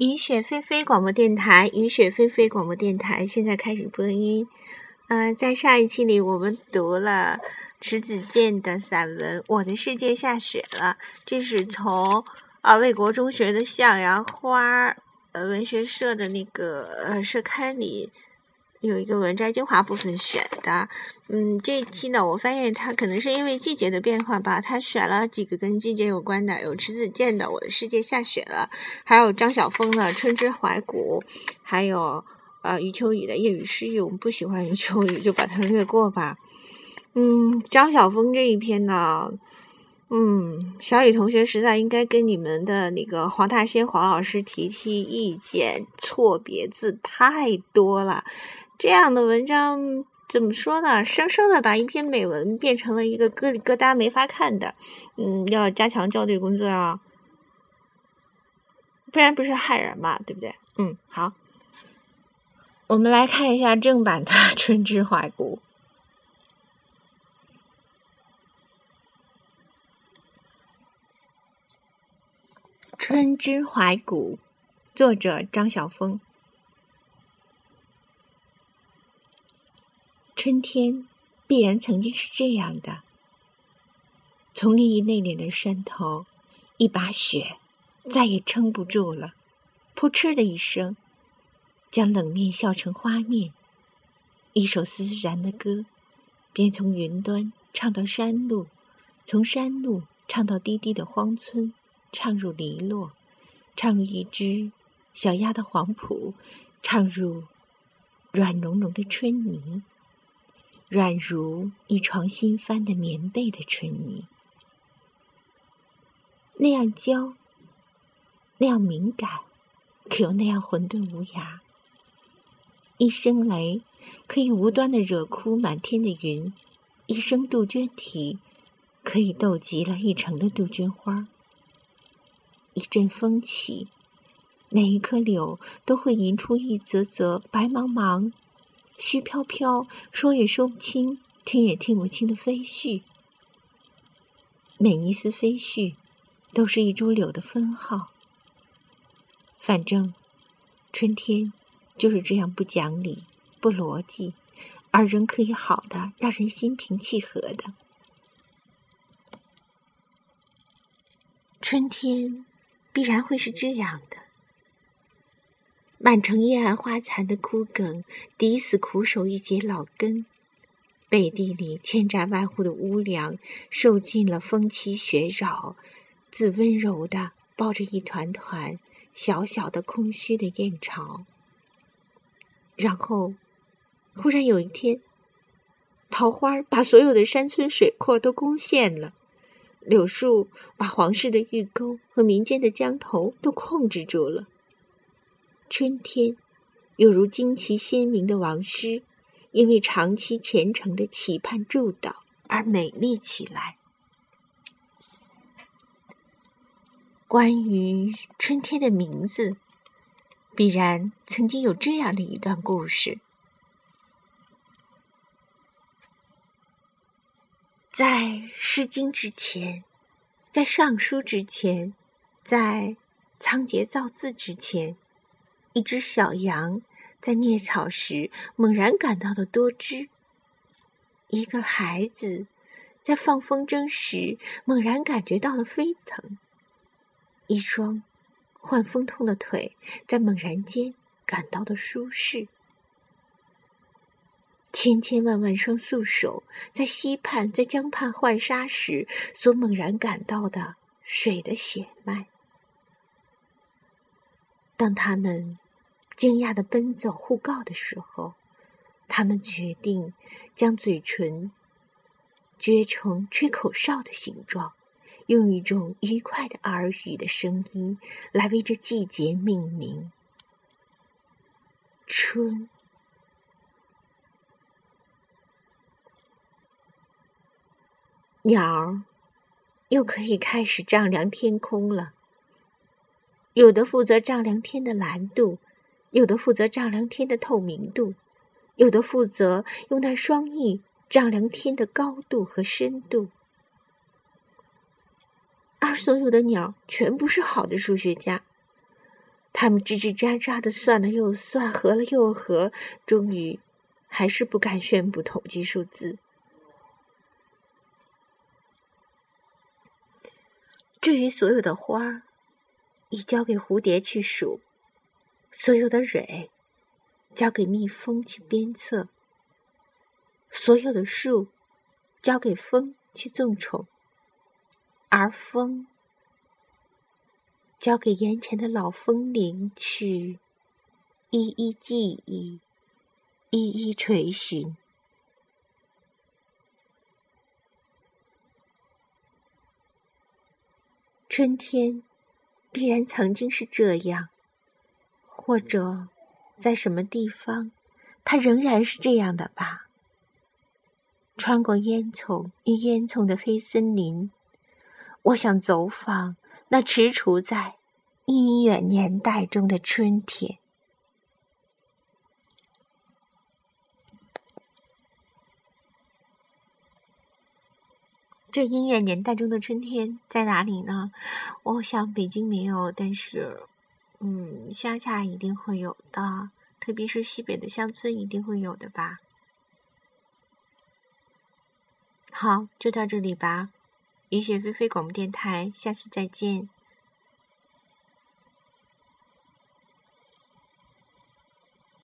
雨雪霏霏广播电台，雨雪霏霏广播电台现在开始播音。呃，在上一期里，我们读了迟子建的散文《我的世界下雪了》，这是从啊魏国中学的向阳花呃文学社的那个呃社刊里。有一个文摘精华部分选的，嗯，这一期呢，我发现它可能是因为季节的变化吧，他选了几个跟季节有关的，有迟子建的《我的世界下雪了》，还有张晓峰的《春之怀古》，还有呃余秋雨的《夜雨诗意》。我们不喜欢余秋雨，就把它略过吧。嗯，张晓峰这一篇呢，嗯，小雨同学实在应该跟你们的那个黄大仙黄老师提提意见，错别字太多了。这样的文章怎么说呢？生生的把一篇美文变成了一个疙里疙瘩没法看的。嗯，要加强校对工作啊，不然不是害人嘛，对不对？嗯，好，我们来看一下正版的《春之怀古》。《春之怀古》，作者张晓峰。春天必然曾经是这样的：丛林一内敛的山头，一把雪再也撑不住了，扑哧的一声，将冷面笑成花面。一首丝丝然的歌，便从云端唱到山路，从山路唱到低低的荒村，唱入篱落，唱入一只小鸭的黄埔，唱入软融融的春泥。软如一床新翻的棉被的春泥，那样娇，那样敏感，可又那样混沌无涯。一声雷可以无端的惹哭满天的云，一声杜鹃啼可以逗急了一城的杜鹃花。一阵风起，每一棵柳都会吟出一则则白茫茫。虚飘飘，说也说不清，听也听不清的飞絮。每一丝飞絮，都是一株柳的分号。反正，春天就是这样不讲理、不逻辑，而仍可以好的让人心平气和的。春天必然会是这样的。满城叶暗花残的枯梗，抵死苦守一截老根；背地里千宅万户的屋梁，受尽了风欺雪扰，自温柔的抱着一团团小小的空虚的燕巢。然后，忽然有一天，桃花把所有的山村水阔都攻陷了，柳树把皇室的御沟和民间的江头都控制住了。春天，又如旌旗鲜明的王师，因为长期虔诚的期盼祝祷而美丽起来。关于春天的名字，必然曾经有这样的一段故事：在《诗经》之前，在《尚书》之前，在仓颉造字之前。一只小羊在啮草时猛然感到了多汁。一个孩子在放风筝时猛然感觉到了飞腾。一双患风痛的腿在猛然间感到的舒适。千千万万双素手在溪畔、在江畔浣纱时所猛然感到的水的血脉。当他们惊讶的奔走互告的时候，他们决定将嘴唇撅成吹口哨的形状，用一种愉快的耳语的声音来为这季节命名。春，鸟儿又可以开始丈量天空了。有的负责丈量天的蓝度，有的负责丈量天的透明度，有的负责用那双翼丈量天的高度和深度。而所有的鸟全不是好的数学家，他们吱吱喳喳的算了又算，合了又合，终于还是不敢宣布统计数字。至于所有的花，已交给蝴蝶去数；所有的蕊，交给蜜蜂去鞭策；所有的树，交给风去纵宠。而风。交给眼前的老风铃去一一记忆，一一垂询。春天必然曾经是这样，或者在什么地方，它仍然是这样的吧。穿过烟囱与烟囱的黑森林，我想走访。那踟蹰在阴远年代中的春天，这音乐年代中的春天在哪里呢？我想北京没有，但是，嗯，乡下一定会有的，特别是西北的乡村一定会有的吧。好，就到这里吧。雨雪霏霏广播电台，下次再见。